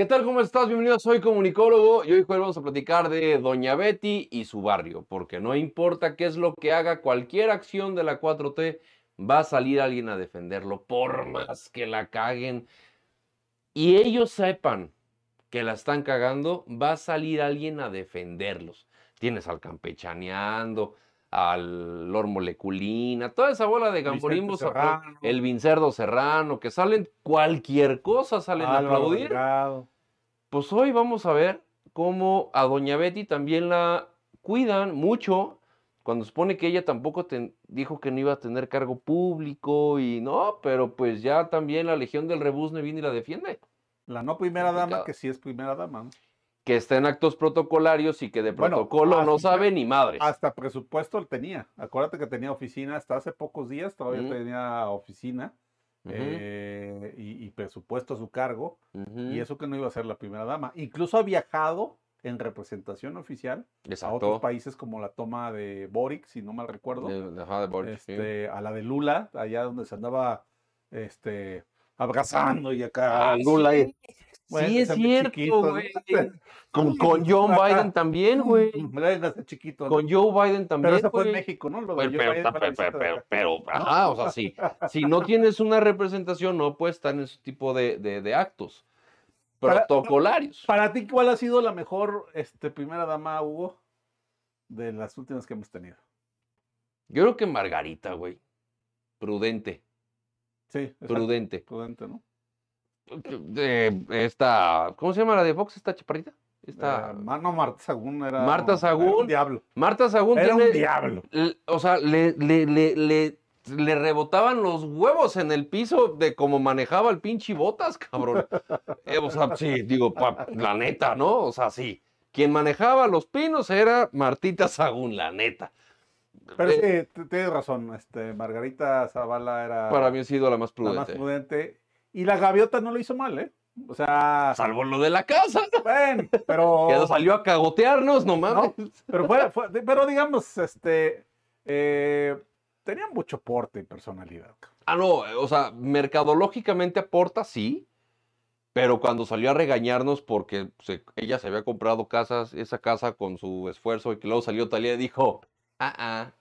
¿Qué tal? ¿Cómo estás? Bienvenido, soy comunicólogo y hoy vamos a platicar de Doña Betty y su barrio, porque no importa qué es lo que haga, cualquier acción de la 4T, va a salir alguien a defenderlo, por más que la caguen. Y ellos sepan que la están cagando, va a salir alguien a defenderlos. Tienes al campechaneando, al Lor Moleculina, toda esa bola de gamborimbos, el Vincerdo Serrano, que salen cualquier cosa, salen a aplaudir. Pues hoy vamos a ver cómo a Doña Betty también la cuidan mucho, cuando supone que ella tampoco dijo que no iba a tener cargo público y no, pero pues ya también la Legión del Rebusne viene y la defiende. La no primera dama, que sí es primera dama que está en actos protocolarios y que de protocolo no sabe ni madre. Hasta presupuesto tenía. Acuérdate que tenía oficina hasta hace pocos días, todavía tenía oficina eh, y, presupuesto a su cargo. Y eso que no iba a ser la primera dama. Incluso ha viajado en representación oficial a otros países como la toma de Boric, si no mal recuerdo. Este, a la de Lula, allá donde se andaba este, abrazando y acá. Ah, Lula sí, es cierto, güey. Con, con, John Biden también, güey. chiquito. Con Joe Biden también. Pero eso fue en México, ¿no? Lo pero, pero, pero, ajá, o sea, sí. si no tienes una representación, no puedes estar en ese tipo de, de, actos protocolarios. Para ti, ¿cuál ha sido la mejor este, primera dama, Hugo, de las últimas que hemos tenido? Yo creo que Margarita, güey. Prudente. Sí, prudente. Prudente, ¿no? De esta, ¿cómo se llama la de Fox, esta chaparrita? Esta... Eh, no, Marta Sagún era. Marta Sagún. un diablo. Marta Sagún. Era un diablo. O sea, le, le, le, le, rebotaban los huevos en el piso de cómo manejaba el pinche botas, cabrón. Eh, o sea, sí, digo, la neta, ¿no? O sea, sí. Quien manejaba los pinos era Martita Sagún, la neta. Pero eh, sí, tienes razón. Este, Margarita Zavala era. Para mí ha sido la más prudente. La más prudente. Y la gaviota no lo hizo mal, ¿eh? O sea. Salvo lo de la casa. Bueno, pero. Que salió a cagotearnos, no mames. pero, fue, pero digamos, este. Eh, tenía mucho porte y personalidad. Ah, no, o sea, mercadológicamente aporta, sí. Pero cuando salió a regañarnos porque ella se había comprado casas, esa casa con su esfuerzo y que luego salió Talía y dijo, ah, ah,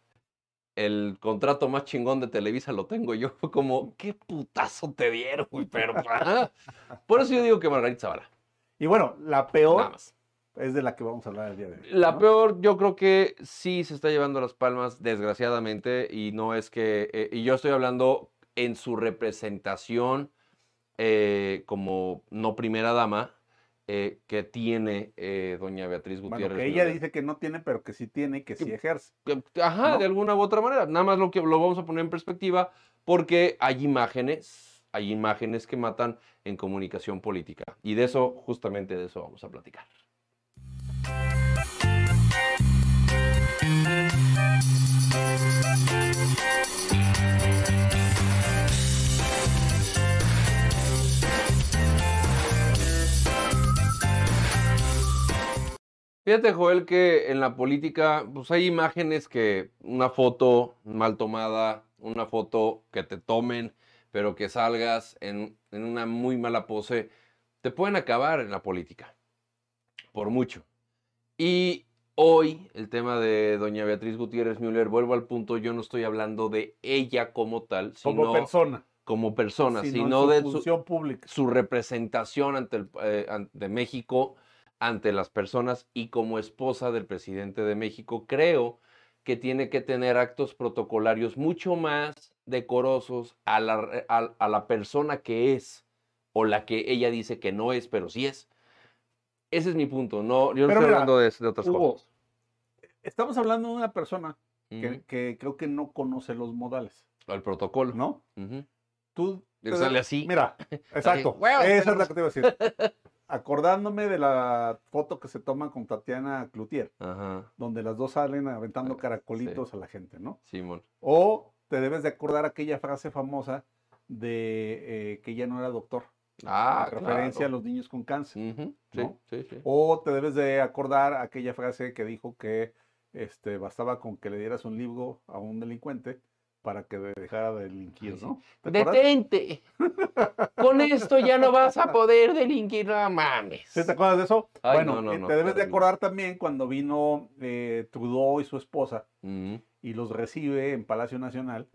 el contrato más chingón de Televisa lo tengo yo. Fue como, qué putazo te dieron, güey, pero... Por eso yo digo que Margarita Zavala. Y bueno, la peor es de la que vamos a hablar el día de hoy. La peor, yo creo que sí se está llevando las palmas, desgraciadamente, y no es que... Eh, y yo estoy hablando en su representación eh, como no primera dama, eh, que tiene eh, doña Beatriz Gutiérrez. Bueno, que ella dice que no tiene, pero que sí tiene y que sí ejerce. ajá, de alguna u otra manera. Nada más lo que lo vamos a poner en perspectiva porque hay imágenes, hay imágenes que matan en comunicación política. Y de eso, justamente de eso vamos a platicar. Fíjate, Joel, que en la política, pues hay imágenes que una foto mal tomada, una foto que te tomen, pero que salgas en, una muy mala pose, te pueden acabar en la política. Por mucho. Y hoy, el tema de doña Beatriz Gutiérrez Müller, vuelvo al punto, yo no estoy hablando de ella como tal, sino como persona. Como persona, sino, de su, pública. su representación ante, el, eh, ante México ante las personas y como esposa del presidente de México, creo que tiene que tener actos protocolarios mucho más decorosos a la, a, la persona que es o la que ella dice que no es, pero sí es. Ese es mi punto. No, yo no estoy hablando de, otras cosas. Estamos hablando de una persona que, creo que no conoce los modales. El protocolo. ¿No? Tú. sale así. Mira, exacto. Esa es la que te iba a decir. acordándome de la foto que se toma con Tatiana Cloutier, donde las dos salen aventando ah, caracolitos a la gente, ¿no? Simón. O te debes de acordar aquella frase famosa de eh, que ella no era doctor. Ah, referencia a los niños con cáncer. sí, sí, sí. O te debes de acordar aquella frase que dijo que este, bastaba con que le dieras un libro a un delincuente para que dejara de delinquir, ¿no? Detente. Con esto ya no vas a poder delinquir, no mames. ¿Sí te acuerdas de eso? bueno, eh, te debes de acordar también cuando vino eh, Trudeau y su esposa y los recibe en Palacio Nacional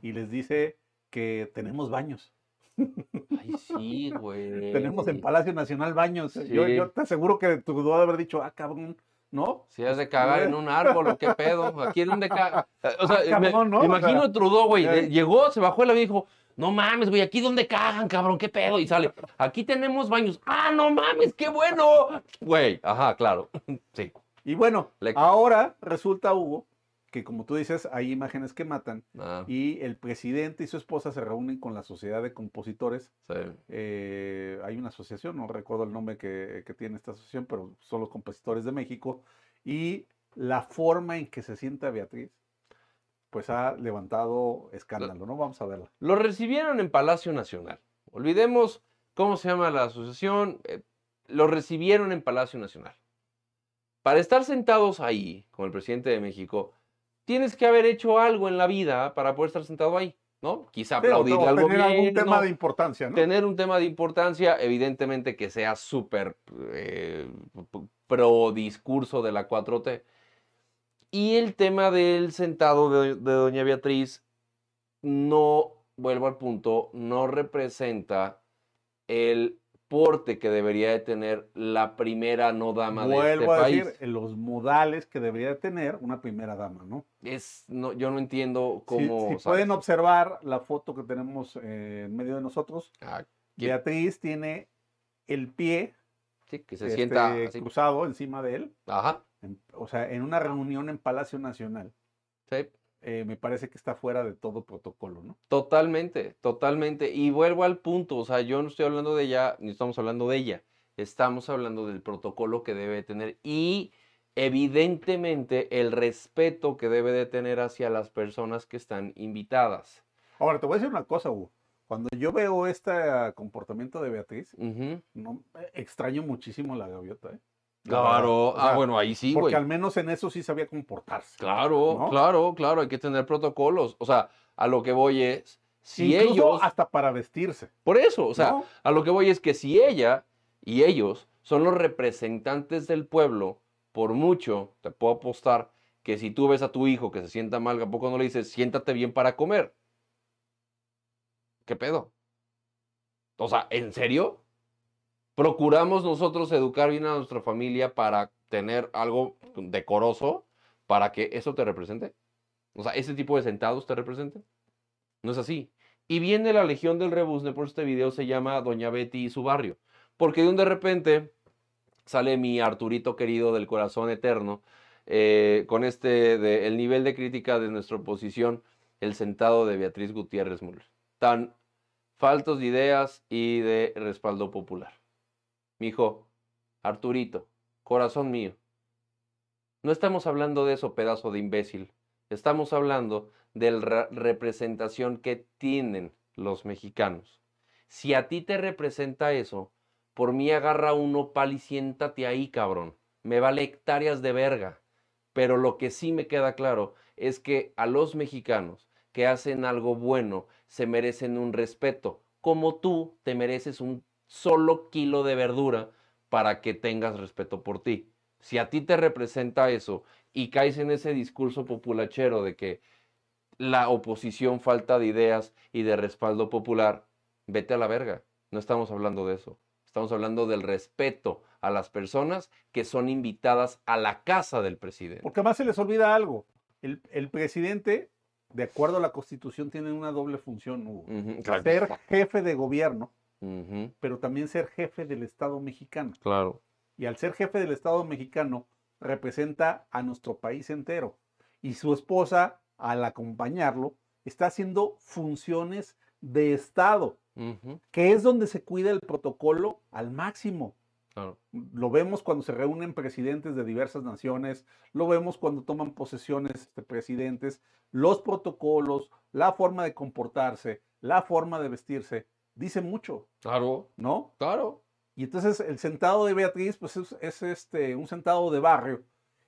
y les dice que tenemos baños. Ay, sí, güey. tenemos en Palacio Nacional baños. Yo, yo, te aseguro que Trudeau de haber dicho, ah, cabrón, ¿no? Si has de cagar en un árbol o qué pedo, aquí es donde caga. O sea, ah, me, imagino Trudeau, güey, eh. llegó, se bajó y le dijo, no mames, güey, aquí donde cagan, cabrón, qué pedo. Y sale, aquí tenemos baños. Ah, no mames, qué bueno. Güey, ajá, claro. Sí. Y bueno, ahora resulta, Hugo, que como tú dices, hay imágenes que matan ah. y el presidente y su esposa se reúnen con la sociedad de compositores. Sí. Eh, hay una asociación, no recuerdo el nombre que, tiene esta asociación, pero son los compositores de México y la forma en que se sienta Beatriz, pues ha levantado escándalo, ¿no? Vamos a verla. Lo recibieron en Palacio Nacional. Olvidemos cómo se llama la asociación. Eh, lo recibieron en Palacio Nacional. Para estar sentados ahí con el presidente de México, tienes que haber hecho algo en la vida para poder estar sentado ahí, ¿no? Quizá aplaudirle algo tener algún tema de importancia, ¿no? Tener un tema de importancia, evidentemente que sea súper eh, pro discurso de la 4T. Y el tema del sentado de, de Doña Beatriz no, vuelvo al punto, no representa el que debería de tener la primera no dama de este a país. decir, los modales que debería de tener una primera dama, ¿no? Es, no, yo no entiendo cómo... Si, pueden observar la foto que tenemos eh, en medio de nosotros, ah, Beatriz tiene el pie que se sienta este, cruzado encima de él. Ajá. o sea, en una reunión en Palacio Nacional. Sí. Eh, me parece que está fuera de todo protocolo, ¿no? Totalmente, totalmente. Y vuelvo al punto, o sea, yo no estoy hablando de ella, ni estamos hablando de ella, estamos hablando del protocolo que debe tener y evidentemente el respeto que debe de tener hacia las personas que están invitadas. Ahora, te voy a decir una cosa, Hugo. Cuando yo veo este comportamiento de Beatriz, no, extraño muchísimo la gaviota, ¿eh? Claro, ah, bueno, ahí sí, güey. Porque al menos en eso sí sabía comportarse. Claro, claro, claro, hay que tener protocolos. O sea, a lo que voy es, si ellos... hasta para vestirse. Por eso, o sea, a lo que voy es que si ella y ellos son los representantes del pueblo, por mucho, te puedo apostar que si tú ves a tu hijo que se sienta mal, ¿a poco no le dices, siéntate bien para comer? ¿Qué pedo? O sea, ¿en serio? Procuramos nosotros educar bien a nuestra familia para tener algo decoroso, para que eso te represente. O sea, ese tipo de sentados te representen. No es así. Y viene la Legión del Rebusne, por este video se llama Doña Betty y su barrio. Porque de un de repente sale mi Arturito querido del corazón eterno, eh, con este, de, el nivel de crítica de nuestra oposición, el sentado de Beatriz Gutiérrez Müller. Tan faltos de ideas y de respaldo popular mi hijo, Arturito, corazón mío. No estamos hablando de eso, pedazo de imbécil. Estamos hablando de la representación que tienen los mexicanos. Si a ti te representa eso, por mí agarra uno pal y siéntate ahí, cabrón. Me vale hectáreas de verga. Pero lo que sí me queda claro es que a los mexicanos que hacen algo bueno se merecen un respeto, como tú te mereces un solo kilo de verdura para que tengas respeto por ti. Si a ti te representa eso y caes en ese discurso populachero de que la oposición falta de ideas y de respaldo popular, vete a la verga. No estamos hablando de eso. Estamos hablando del respeto a las personas que son invitadas a la casa del presidente. Porque además se les olvida algo. El, presidente, de acuerdo a la constitución, tiene una doble función, Ser jefe de gobierno pero también ser jefe del Estado mexicano. Claro. Y al ser jefe del Estado mexicano, representa a nuestro país entero. Y su esposa, al acompañarlo, está haciendo funciones de Estado, que es donde se cuida el protocolo al máximo. Lo vemos cuando se reúnen presidentes de diversas naciones, lo vemos cuando toman posesiones de presidentes, los protocolos, la forma de comportarse, la forma de vestirse, dice mucho. Claro. ¿No? Claro. Y entonces el sentado de Beatriz, pues es, este, un sentado de barrio.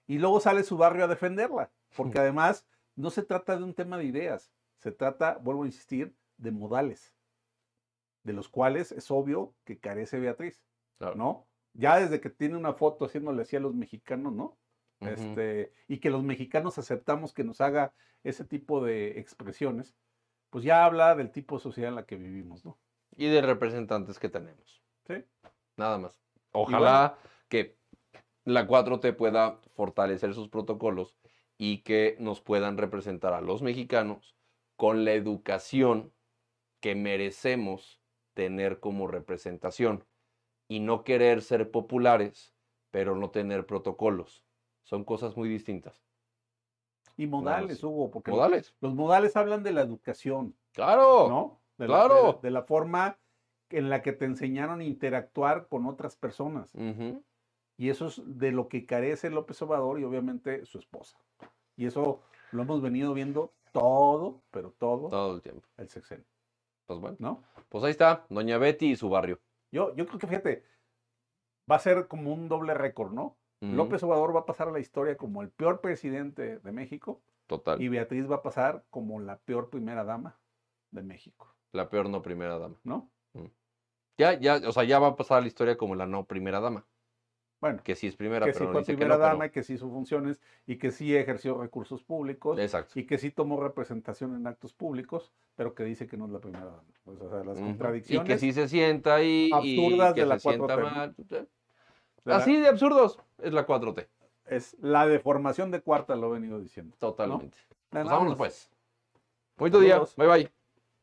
Y luego sale su barrio a defenderla. Porque además no se trata de un tema de ideas. Se trata, vuelvo a insistir, de modales, de los cuales es obvio que carece Beatriz, ¿no? Ya desde que tiene una foto haciéndole así a los mexicanos, ¿no? este, y que los mexicanos aceptamos que nos haga ese tipo de expresiones, pues ya habla del tipo de sociedad en la que vivimos, ¿no? Y de representantes que tenemos. Sí. Nada más. Ojalá que la 4T pueda fortalecer sus protocolos y que nos puedan representar a los mexicanos con la educación que merecemos tener como representación y no querer ser populares, pero no tener protocolos. Son cosas muy distintas. Y modales, Hugo, porque modales. Los, modales hablan de la educación. Claro. ¿No? Claro. de, la forma en la que te enseñaron a interactuar con otras personas. Y eso es de lo que carece López Obrador y obviamente su esposa. Y eso lo hemos venido viendo todo, pero todo. Todo el tiempo. El sexenio. Pues bueno. ¿No? Pues ahí está, Doña Betty y su barrio. Yo, yo creo que fíjate, va a ser como un doble récord, ¿no? López Obrador va a pasar a la historia como el peor presidente de México. Total. Y Beatriz va a pasar como la peor primera dama de México. La peor no primera dama. ¿No? Ya, ya, o sea, ya va a pasar a la historia como la no primera dama. Bueno, que sí es primera, que pero sí fue primera dama y que sí hizo funciones y que sí ejerció recursos públicos Exacto. y que sí tomó representación en actos públicos, pero que dice que no es la primera dama. Pues, o sea, las contradicciones. Y que sí se sienta ahí absurdas y que de la se 4T. mal. Así de absurdos es la 4T. Es la deformación de cuarta, lo he venido diciendo. Totalmente. ¿no? Pues vámonos pues. Bonito día. Bye bye.